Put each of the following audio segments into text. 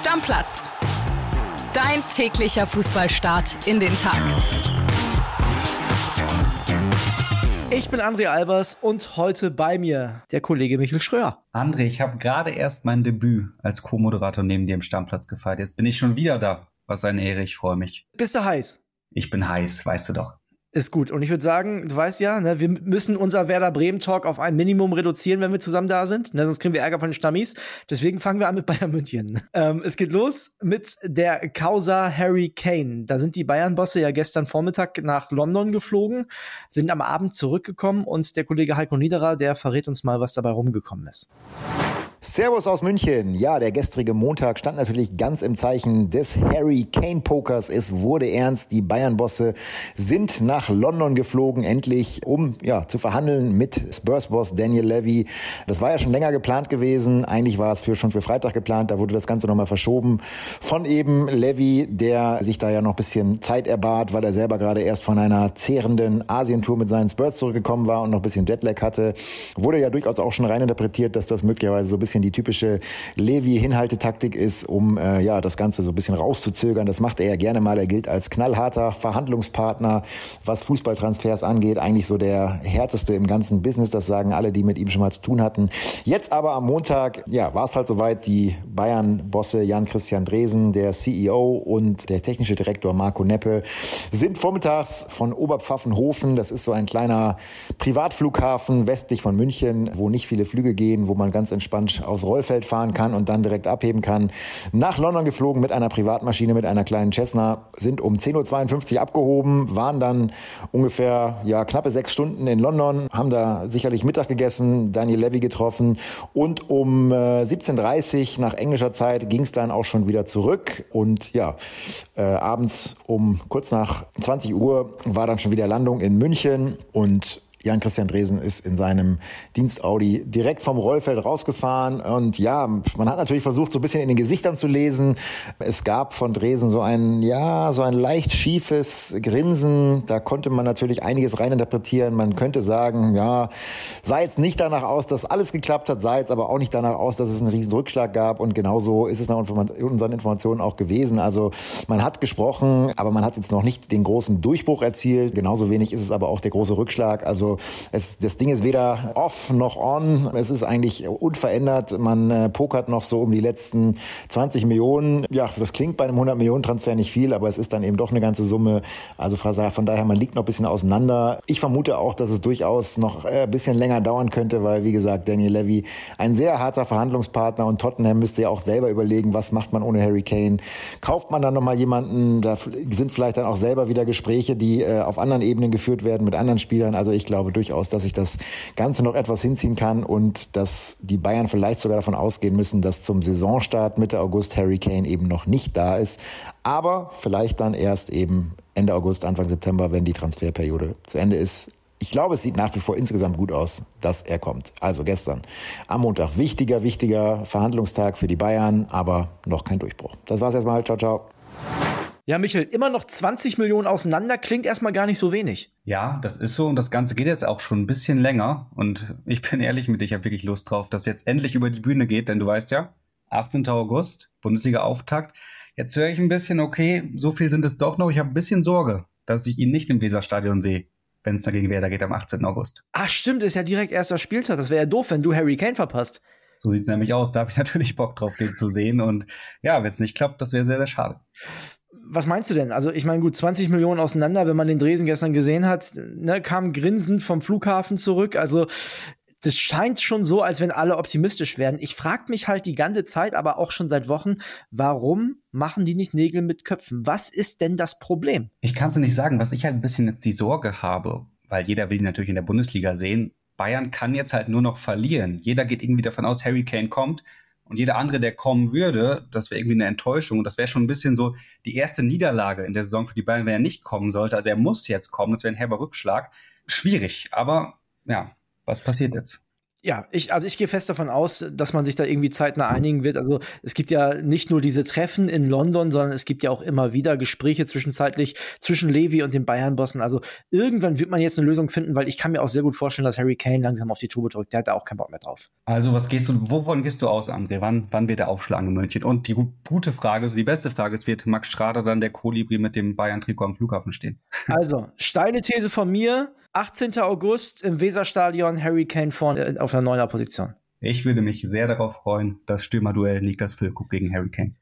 Stammplatz. Dein täglicher Fußballstart in den Tag. Ich bin André Albers und heute bei mir der Kollege Michel Schröer. André, ich habe gerade erst mein Debüt als Co-Moderator neben dir im Stammplatz gefeiert. Jetzt bin ich schon wieder da. Was eine Ehre, ich freue mich. Bist du heiß? Ich bin heiß, weißt du doch. Ist gut. Und ich würde sagen, du weißt ja, ne, wir müssen unser Werder Bremen-Talk auf ein Minimum reduzieren, wenn wir zusammen da sind. Ne, sonst kriegen wir Ärger von den Stammis. Deswegen fangen wir an mit Bayern München. Ähm, es geht los mit der Causa Harry Kane. Da sind die Bayern-Bosse ja gestern Vormittag nach London geflogen, sind am Abend zurückgekommen und der Kollege Heiko Niederer, der verrät uns mal, was dabei rumgekommen ist. Servus aus München. Ja, der gestrige Montag stand natürlich ganz im Zeichen des Harry Kane Pokers. Es wurde ernst. Die Bayern-Bosse sind nach London geflogen, endlich, um ja, zu verhandeln mit Spurs-Boss Daniel Levy. Das war ja schon länger geplant gewesen. Eigentlich war es für, schon für Freitag geplant. Da wurde das Ganze nochmal verschoben von eben Levy, der sich da ja noch ein bisschen Zeit erbat, weil er selber gerade erst von einer zehrenden Asientour mit seinen Spurs zurückgekommen war und noch ein bisschen Jetlag hatte. Wurde ja durchaus auch schon reininterpretiert, dass das möglicherweise so ein bisschen bisschen die typische Levi-Hinhaltetaktik ist, um äh, ja das Ganze so ein bisschen rauszuzögern. Das macht er ja gerne mal. Er gilt als knallharter Verhandlungspartner, was Fußballtransfers angeht. Eigentlich so der härteste im ganzen Business. Das sagen alle, die mit ihm schon mal zu tun hatten. Jetzt aber am Montag, ja, war es halt soweit. Die Bayern-Bosse Jan-Christian Dresen, der CEO und der technische Direktor Marco Neppe sind vormittags von Oberpfaffenhofen. Das ist so ein kleiner Privatflughafen westlich von München, wo nicht viele Flüge gehen, wo man ganz entspannt aufs Rollfeld fahren kann und dann direkt abheben kann. Nach London geflogen mit einer Privatmaschine, mit einer kleinen Cessna, sind um 10.52 Uhr abgehoben, waren dann ungefähr ja, knappe sechs Stunden in London, haben da sicherlich Mittag gegessen, Daniel Levy getroffen und um äh, 17.30 Uhr nach englischer Zeit ging es dann auch schon wieder zurück und ja, äh, abends um kurz nach 20 Uhr war dann schon wieder Landung in München und Jan-Christian Dresen ist in seinem Dienst Audi direkt vom Rollfeld rausgefahren. Und ja, man hat natürlich versucht, so ein bisschen in den Gesichtern zu lesen. Es gab von Dresen so ein, ja, so ein leicht schiefes Grinsen. Da konnte man natürlich einiges reininterpretieren. Man könnte sagen, ja, sah jetzt nicht danach aus, dass alles geklappt hat, sah jetzt aber auch nicht danach aus, dass es einen riesen Rückschlag gab. Und genauso ist es nach unseren Informationen auch gewesen. Also man hat gesprochen, aber man hat jetzt noch nicht den großen Durchbruch erzielt. Genauso wenig ist es aber auch der große Rückschlag. Also es, das Ding ist weder off noch on. Es ist eigentlich unverändert. Man äh, pokert noch so um die letzten 20 Millionen. Ja, das klingt bei einem 100 Millionen Transfer nicht viel, aber es ist dann eben doch eine ganze Summe. Also von daher, man liegt noch ein bisschen auseinander. Ich vermute auch, dass es durchaus noch äh, ein bisschen länger dauern könnte, weil, wie gesagt, Daniel Levy ein sehr harter Verhandlungspartner und Tottenham müsste ja auch selber überlegen, was macht man ohne Harry Kane. Kauft man dann nochmal jemanden? Da sind vielleicht dann auch selber wieder Gespräche, die äh, auf anderen Ebenen geführt werden mit anderen Spielern. Also ich glaube, glaube durchaus, dass sich das Ganze noch etwas hinziehen kann und dass die Bayern vielleicht sogar davon ausgehen müssen, dass zum Saisonstart Mitte August Harry Kane eben noch nicht da ist. Aber vielleicht dann erst eben Ende August, Anfang September, wenn die Transferperiode zu Ende ist. Ich glaube, es sieht nach wie vor insgesamt gut aus, dass er kommt. Also gestern am Montag. Wichtiger, wichtiger Verhandlungstag für die Bayern, aber noch kein Durchbruch. Das war's erstmal. Ciao, ciao. Ja, Michel, immer noch 20 Millionen auseinander klingt erstmal gar nicht so wenig. Ja, das ist so und das Ganze geht jetzt auch schon ein bisschen länger und ich bin ehrlich mit dir, ich habe wirklich Lust drauf, dass jetzt endlich über die Bühne geht, denn du weißt ja, 18. August, Bundesliga-Auftakt. Jetzt höre ich ein bisschen, okay, so viel sind es doch noch. Ich habe ein bisschen Sorge, dass ich ihn nicht im Weserstadion sehe, wenn es dagegen Werder geht am 18. August. Ach stimmt, ist ja direkt erster Spieltag. Das wäre ja doof, wenn du Harry Kane verpasst. So sieht es nämlich aus. Da habe ich natürlich Bock drauf, den zu sehen. Und ja, wenn es nicht klappt, das wäre sehr, sehr schade was meinst du denn? Also, ich meine, gut, 20 Millionen auseinander, wenn man den Dresen gestern gesehen hat, ne, kam grinsend vom Flughafen zurück. Also, das scheint schon so, als wenn alle optimistisch werden. Ich frage mich halt die ganze Zeit, aber auch schon seit Wochen, warum machen die nicht Nägel mit Köpfen? Was ist denn das Problem? Ich kann es nicht sagen. Was ich halt ein bisschen jetzt die Sorge habe, weil jeder will ihn natürlich in der Bundesliga sehen. Bayern kann jetzt halt nur noch verlieren. Jeder geht irgendwie davon aus, Harry Kane kommt. Und jeder andere, der kommen würde, das wäre irgendwie eine Enttäuschung. Und das wäre schon ein bisschen so die erste Niederlage in der Saison für die Bayern, wenn er nicht kommen sollte. Also er muss jetzt kommen. Das wäre ein herber Rückschlag. Schwierig. Aber ja, was passiert jetzt? Ja, ich, also ich gehe fest davon aus, dass man sich da irgendwie zeitnah einigen wird. Also es gibt ja nicht nur diese Treffen in London, sondern es gibt ja auch immer wieder Gespräche zwischenzeitlich zwischen Levi und den Bayern-Bossen. Also irgendwann wird man jetzt eine Lösung finden, weil ich kann mir auch sehr gut vorstellen, dass Harry Kane langsam auf die Tube drückt. Der hat da auch keinen Bock mehr drauf. Also was gehst du, wovon gehst du aus, André? Wann, wann wird der aufschlagen in München? Und die gute Frage, also die beste Frage ist, wird Max Schrader dann der Kolibri mit dem Bayern-Trikot am Flughafen stehen? Also, steile These von mir. 18. August im Weserstadion, Harry Kane vorne auf einer neuner Position. Ich würde mich sehr darauf freuen, das Stürmerduell Niklas Füllkrug gegen Harry Kane.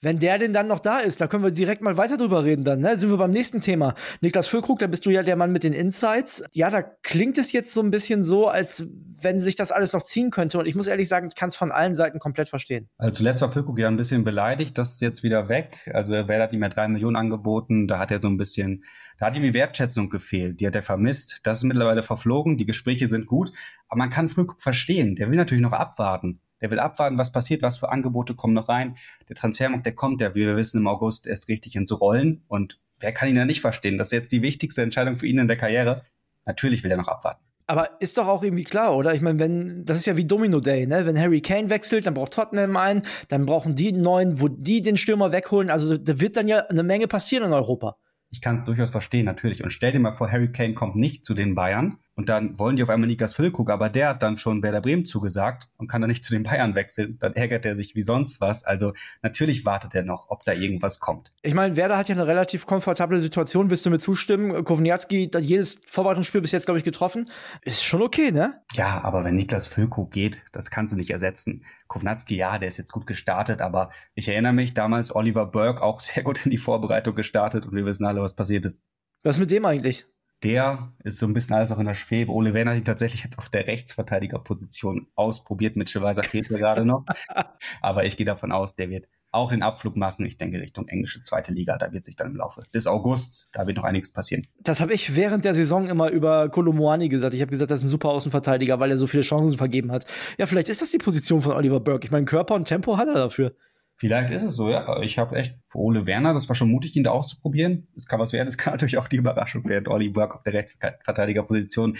Wenn der denn dann noch da ist, da können wir direkt mal weiter drüber reden dann, ne? Sind wir beim nächsten Thema. Niklas Füllkrug, da bist du ja der Mann mit den Insights. Ja, da klingt es jetzt so ein bisschen so, als wenn sich das alles noch ziehen könnte. Und ich muss ehrlich sagen, ich kann es von allen Seiten komplett verstehen. Also zuletzt war Füllkrug ja ein bisschen beleidigt, das ist jetzt wieder weg. Also wer hat ihm ja drei Millionen angeboten, da hat er so ein bisschen, da hat ihm die Wertschätzung gefehlt, die hat er vermisst. Das ist mittlerweile verflogen, die Gespräche sind gut, aber man kann Füllkrug verstehen, der will natürlich noch abwarten. Der will abwarten, was passiert, was für Angebote kommen noch rein. Der Transfermarkt, der kommt ja, wie wir wissen, im August erst richtig ins Rollen. Und wer kann ihn ja nicht verstehen? Das ist jetzt die wichtigste Entscheidung für ihn in der Karriere. Natürlich will er noch abwarten. Aber ist doch auch irgendwie klar, oder? Ich meine, wenn, das ist ja wie Domino Day, ne? Wenn Harry Kane wechselt, dann braucht Tottenham einen, dann brauchen die einen neuen, wo die den Stürmer wegholen. Also da wird dann ja eine Menge passieren in Europa. Ich kann es durchaus verstehen, natürlich. Und stell dir mal vor, Harry Kane kommt nicht zu den Bayern und dann wollen die auf einmal Niklas Füllkrug, aber der hat dann schon Werder Bremen zugesagt und kann dann nicht zu den Bayern wechseln. Dann ärgert er sich wie sonst was. Also natürlich wartet er noch, ob da irgendwas kommt. Ich meine, Werder hat ja eine relativ komfortable Situation, wirst du mir zustimmen. Kovniatski hat jedes Vorbereitungsspiel bis jetzt, glaube ich, getroffen. Ist schon okay, ne? Ja, aber wenn Niklas Füllkrug geht, das kannst du nicht ersetzen. Kovnatski, ja, der ist jetzt gut gestartet, aber ich erinnere mich damals Oliver Burke auch sehr gut in die Vorbereitung gestartet und wir wissen alle, was passiert ist. Was ist mit dem eigentlich? Der ist so ein bisschen alles auch in der Schwebe. Ole Werner hat ihn tatsächlich jetzt auf der Rechtsverteidigerposition ausprobiert. Mit Weiser fehlt mir gerade noch. Aber ich gehe davon aus, der wird auch den Abflug machen. Ich denke Richtung englische zweite Liga. Da wird sich dann im Laufe des August, da wird noch einiges passieren. Das habe ich während der Saison immer über Kolomoani gesagt. Ich habe gesagt, das ist ein super Außenverteidiger, weil er so viele Chancen vergeben hat. Ja, vielleicht ist das die Position von Oliver Burke. Ich meine, Körper und Tempo hat er dafür. Vielleicht ist es so, ja. Ich habe echt für Ole Werner, das war schon mutig, ihn da auszuprobieren. Das kann was werden. Das kann natürlich auch die Überraschung werden. Olli Burke auf der Rechtsverteidigerposition.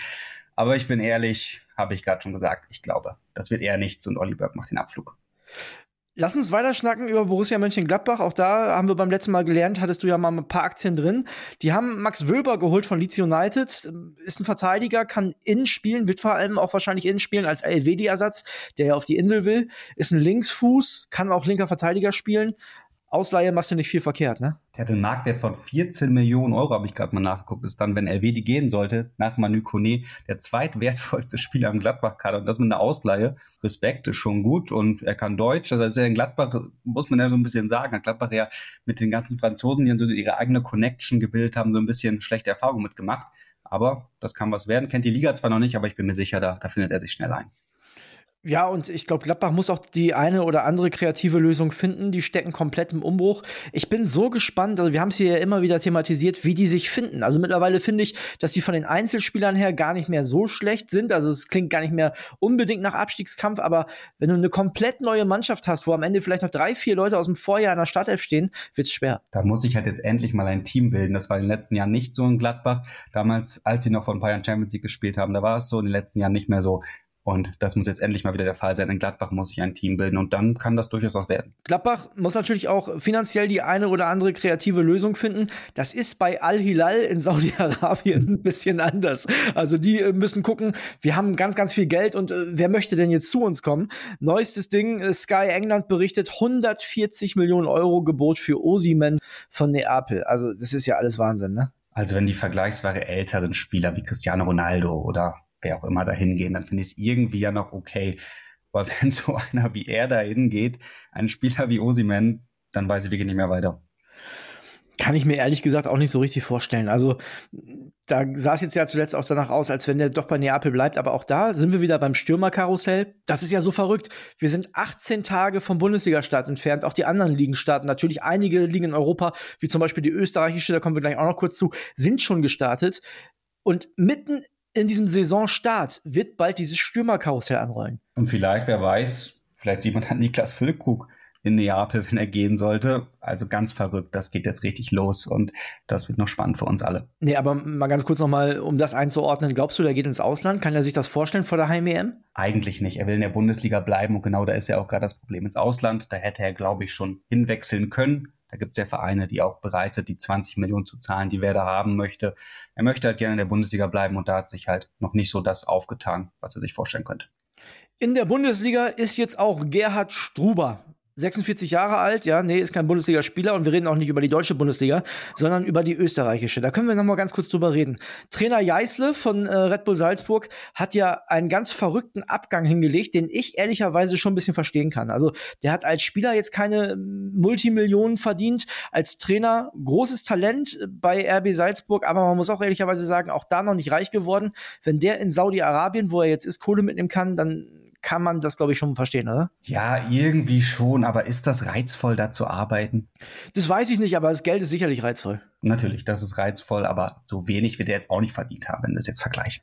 Aber ich bin ehrlich, habe ich gerade schon gesagt, ich glaube, das wird eher nichts und Olli Burke macht den Abflug. Lass uns weiter schnacken über Borussia Mönchengladbach. Auch da haben wir beim letzten Mal gelernt, hattest du ja mal ein paar Aktien drin. Die haben Max Wöber geholt von Leeds United. Ist ein Verteidiger, kann innen spielen, wird vor allem auch wahrscheinlich innen spielen als LWD-Ersatz, der ja auf die Insel will. Ist ein Linksfuß, kann auch linker Verteidiger spielen. Ausleihe machst du nicht viel verkehrt, ne? Der hat einen Marktwert von 14 Millionen Euro, habe ich gerade mal nachgeguckt. Ist dann, wenn LW die gehen sollte, nach Manu Kone, der zweitwertvollste Spieler am Gladbach-Kader. Und das mit einer Ausleihe. Respekt ist schon gut und er kann Deutsch. Also, also in Gladbach, muss man ja so ein bisschen sagen, hat Gladbach ja mit den ganzen Franzosen, die dann so ihre eigene Connection gebildet haben, so ein bisschen schlechte Erfahrungen mitgemacht. Aber das kann was werden. Kennt die Liga zwar noch nicht, aber ich bin mir sicher, da, da findet er sich schnell ein. Ja, und ich glaube, Gladbach muss auch die eine oder andere kreative Lösung finden. Die stecken komplett im Umbruch. Ich bin so gespannt, also wir haben es hier ja immer wieder thematisiert, wie die sich finden. Also mittlerweile finde ich, dass die von den Einzelspielern her gar nicht mehr so schlecht sind. Also es klingt gar nicht mehr unbedingt nach Abstiegskampf, aber wenn du eine komplett neue Mannschaft hast, wo am Ende vielleicht noch drei, vier Leute aus dem Vorjahr in der Startelf stehen, wird's schwer. Da muss ich halt jetzt endlich mal ein Team bilden. Das war in den letzten Jahren nicht so in Gladbach. Damals, als sie noch von Bayern Champions League gespielt haben, da war es so, in den letzten Jahren nicht mehr so. Und das muss jetzt endlich mal wieder der Fall sein. In Gladbach muss sich ein Team bilden und dann kann das durchaus was werden. Gladbach muss natürlich auch finanziell die eine oder andere kreative Lösung finden. Das ist bei Al-Hilal in Saudi-Arabien ein bisschen anders. Also die äh, müssen gucken, wir haben ganz, ganz viel Geld und äh, wer möchte denn jetzt zu uns kommen? Neuestes Ding, äh, Sky England berichtet 140 Millionen Euro Gebot für Osimen von Neapel. Also das ist ja alles Wahnsinn, ne? Also wenn die vergleichsweise älteren Spieler wie Cristiano Ronaldo oder wer auch immer dahin gehen, dann finde ich es irgendwie ja noch okay. Aber wenn so einer wie er dahin geht, ein Spieler wie Osiman, dann weiß ich wirklich nicht mehr weiter. Kann ich mir ehrlich gesagt auch nicht so richtig vorstellen. Also, da sah es jetzt ja zuletzt auch danach aus, als wenn der doch bei Neapel bleibt. Aber auch da sind wir wieder beim Stürmerkarussell. Das ist ja so verrückt. Wir sind 18 Tage vom Bundesliga-Start entfernt. Auch die anderen Ligen starten. Natürlich einige Ligen in Europa, wie zum Beispiel die österreichische, da kommen wir gleich auch noch kurz zu, sind schon gestartet. Und mitten in diesem Saisonstart wird bald dieses Stürmerkarussell anrollen. Und vielleicht, wer weiß, vielleicht sieht man dann Niklas Füllkrug in Neapel, wenn er gehen sollte. Also ganz verrückt, das geht jetzt richtig los und das wird noch spannend für uns alle. Nee, aber mal ganz kurz nochmal, um das einzuordnen, glaubst du, der geht ins Ausland? Kann er sich das vorstellen vor der Heim-EM? Eigentlich nicht. Er will in der Bundesliga bleiben und genau da ist ja auch gerade das Problem ins Ausland. Da hätte er, glaube ich, schon hinwechseln können. Da gibt es ja Vereine, die auch bereit sind, die 20 Millionen zu zahlen, die wer da haben möchte. Er möchte halt gerne in der Bundesliga bleiben und da hat sich halt noch nicht so das aufgetan, was er sich vorstellen könnte. In der Bundesliga ist jetzt auch Gerhard Struber 46 Jahre alt, ja, nee, ist kein Bundesligaspieler und wir reden auch nicht über die deutsche Bundesliga, sondern über die österreichische. Da können wir noch mal ganz kurz drüber reden. Trainer Jeißle von äh, Red Bull Salzburg hat ja einen ganz verrückten Abgang hingelegt, den ich ehrlicherweise schon ein bisschen verstehen kann. Also, der hat als Spieler jetzt keine Multimillionen verdient, als Trainer großes Talent bei RB Salzburg, aber man muss auch ehrlicherweise sagen, auch da noch nicht reich geworden. Wenn der in Saudi-Arabien, wo er jetzt ist, Kohle mitnehmen kann, dann kann man das, glaube ich, schon verstehen, oder? Ja, irgendwie schon, aber ist das reizvoll, da zu arbeiten? Das weiß ich nicht, aber das Geld ist sicherlich reizvoll. Natürlich, das ist reizvoll, aber so wenig wird er jetzt auch nicht verdient haben, wenn wir das jetzt vergleichen.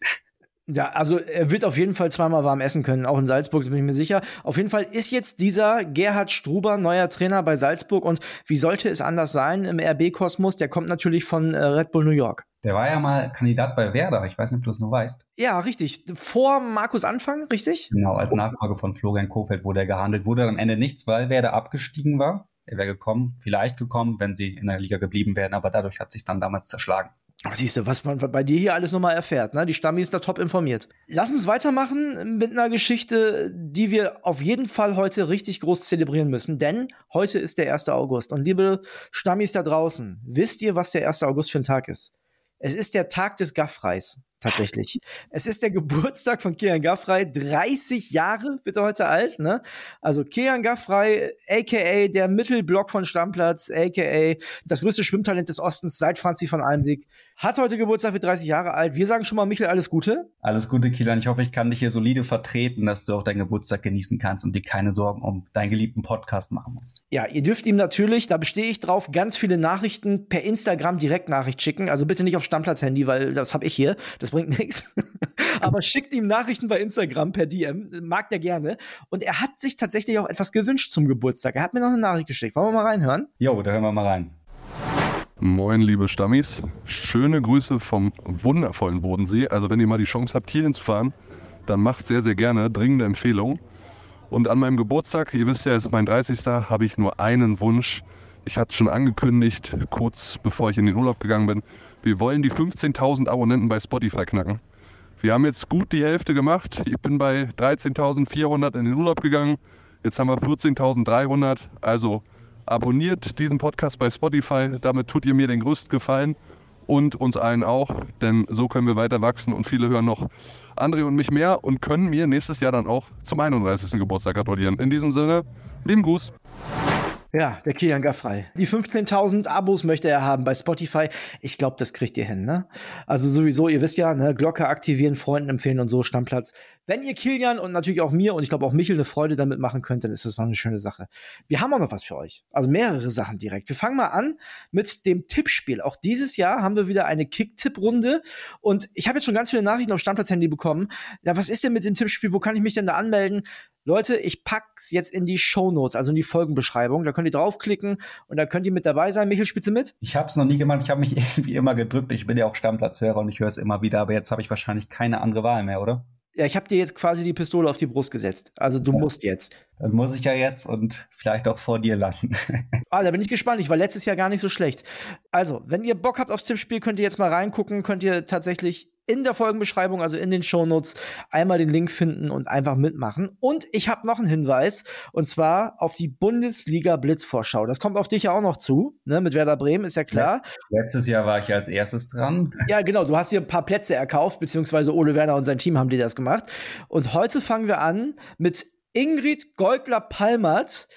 Ja, also er wird auf jeden Fall zweimal warm essen können, auch in Salzburg, bin ich mir sicher. Auf jeden Fall ist jetzt dieser Gerhard Struber neuer Trainer bei Salzburg und wie sollte es anders sein im RB-Kosmos? Der kommt natürlich von äh, Red Bull New York. Der war ja mal Kandidat bei Werder, ich weiß nicht, ob du es noch weißt. Ja, richtig. Vor Markus Anfang, richtig? Genau, als Nachfolger von Florian Kofeld wurde er gehandelt, wurde am Ende nichts, weil Werder abgestiegen war. Er wäre gekommen, vielleicht gekommen, wenn sie in der Liga geblieben wären, aber dadurch hat sich dann damals zerschlagen. Siehst du, was man bei dir hier alles nochmal erfährt, ne? Die Stammi ist da top informiert. Lass uns weitermachen mit einer Geschichte, die wir auf jeden Fall heute richtig groß zelebrieren müssen, denn heute ist der 1. August. Und liebe Stammis da draußen, wisst ihr, was der 1. August für ein Tag ist? Es ist der Tag des Gaffreis tatsächlich. Es ist der Geburtstag von Kian Gaffrey. 30 Jahre wird er heute alt, ne? Also Kian Gaffrey, aka der Mittelblock von Stammplatz, aka das größte Schwimmtalent des Ostens seit Franzi von Almsieg, hat heute Geburtstag, wird 30 Jahre alt. Wir sagen schon mal, Michael, alles Gute. Alles Gute, Kilian. Ich hoffe, ich kann dich hier solide vertreten, dass du auch deinen Geburtstag genießen kannst und dir keine Sorgen um deinen geliebten Podcast machen musst. Ja, ihr dürft ihm natürlich, da bestehe ich drauf, ganz viele Nachrichten per Instagram Direktnachricht schicken. Also bitte nicht auf Stammplatz-Handy, weil das habe ich hier. Das bringt nichts. Aber schickt ihm Nachrichten bei Instagram per DM, mag der gerne. Und er hat sich tatsächlich auch etwas gewünscht zum Geburtstag. Er hat mir noch eine Nachricht geschickt. Wollen wir mal reinhören? Jo, da hören wir mal rein. Moin, liebe Stammis. Schöne Grüße vom wundervollen Bodensee. Also, wenn ihr mal die Chance habt, hier hinzufahren, dann macht sehr, sehr gerne. Dringende Empfehlung. Und an meinem Geburtstag, ihr wisst ja, es ist mein 30. habe ich nur einen Wunsch. Ich hatte es schon angekündigt, kurz bevor ich in den Urlaub gegangen bin. Wir wollen die 15.000 Abonnenten bei Spotify knacken. Wir haben jetzt gut die Hälfte gemacht. Ich bin bei 13.400 in den Urlaub gegangen. Jetzt haben wir 14.300. Also abonniert diesen Podcast bei Spotify. Damit tut ihr mir den größten Gefallen und uns allen auch. Denn so können wir weiter wachsen und viele hören noch André und mich mehr und können mir nächstes Jahr dann auch zum 31. Geburtstag gratulieren. In diesem Sinne, lieben Gruß. Ja, der Kilian Gaffrey. Die 15.000 Abos möchte er haben bei Spotify. Ich glaube, das kriegt ihr hin, ne? Also sowieso, ihr wisst ja, ne? Glocke aktivieren, Freunden empfehlen und so, Stammplatz. Wenn ihr Kilian und natürlich auch mir und ich glaube auch Michel eine Freude damit machen könnt, dann ist das noch eine schöne Sache. Wir haben auch noch was für euch. Also mehrere Sachen direkt. Wir fangen mal an mit dem Tippspiel. Auch dieses Jahr haben wir wieder eine Kick-Tipp-Runde und ich habe jetzt schon ganz viele Nachrichten auf Stammplatz-Handy bekommen. Ja, was ist denn mit dem Tippspiel? Wo kann ich mich denn da anmelden? Leute, ich pack's jetzt in die Show Notes, also in die Folgenbeschreibung. Da könnt ihr draufklicken und da könnt ihr mit dabei sein. Michel, Spitze mit? Ich habe es noch nie gemacht. Ich habe mich irgendwie immer gedrückt. Ich bin ja auch Stammplatzhörer und ich höre es immer wieder. Aber jetzt habe ich wahrscheinlich keine andere Wahl mehr, oder? Ja, ich habe dir jetzt quasi die Pistole auf die Brust gesetzt. Also du ja. musst jetzt. Dann muss ich ja jetzt und vielleicht auch vor dir landen. ah, da bin ich gespannt. Ich war letztes Jahr gar nicht so schlecht. Also, wenn ihr Bock habt aufs Tippspiel, könnt ihr jetzt mal reingucken. Könnt ihr tatsächlich in der Folgenbeschreibung, also in den Shownotes, einmal den Link finden und einfach mitmachen. Und ich habe noch einen Hinweis, und zwar auf die Bundesliga Blitzvorschau. Das kommt auf dich ja auch noch zu, ne, mit Werder Bremen, ist ja klar. Letztes Jahr war ich ja als erstes dran. Ja, genau, du hast hier ein paar Plätze erkauft, beziehungsweise Ole Werner und sein Team haben dir das gemacht. Und heute fangen wir an mit Ingrid Goldler-Palmert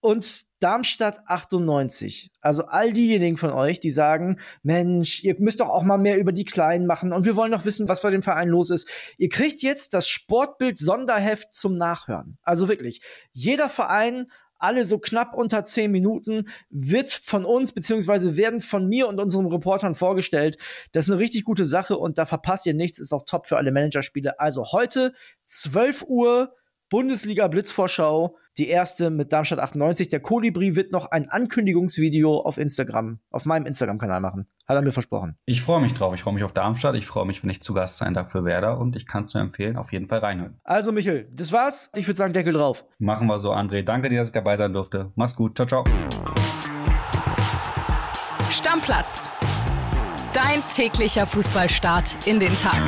und Darmstadt 98. Also all diejenigen von euch, die sagen, Mensch, ihr müsst doch auch mal mehr über die Kleinen machen und wir wollen doch wissen, was bei dem Verein los ist. Ihr kriegt jetzt das Sportbild Sonderheft zum Nachhören. Also wirklich, jeder Verein alle so knapp unter zehn Minuten, wird von uns beziehungsweise werden von mir und unseren Reportern vorgestellt. Das ist eine richtig gute Sache und da verpasst ihr nichts, ist auch top für alle Managerspiele. Also heute 12 Uhr Bundesliga Blitzvorschau, die erste mit Darmstadt 98. Der Kolibri wird noch ein Ankündigungsvideo auf Instagram, auf meinem Instagram-Kanal machen. Hat er mir versprochen. Ich freue mich drauf. Ich freue mich auf Darmstadt. Ich freue mich, wenn ich zu Gast sein darf für Werder und ich kann es nur empfehlen, auf jeden Fall reinhören. Also, Michel, das war's. Ich würde sagen, Deckel drauf. Machen wir so, André. Danke dir, dass ich dabei sein durfte. Mach's gut. Ciao, ciao. Stammplatz. Dein täglicher Fußballstart in den Tag.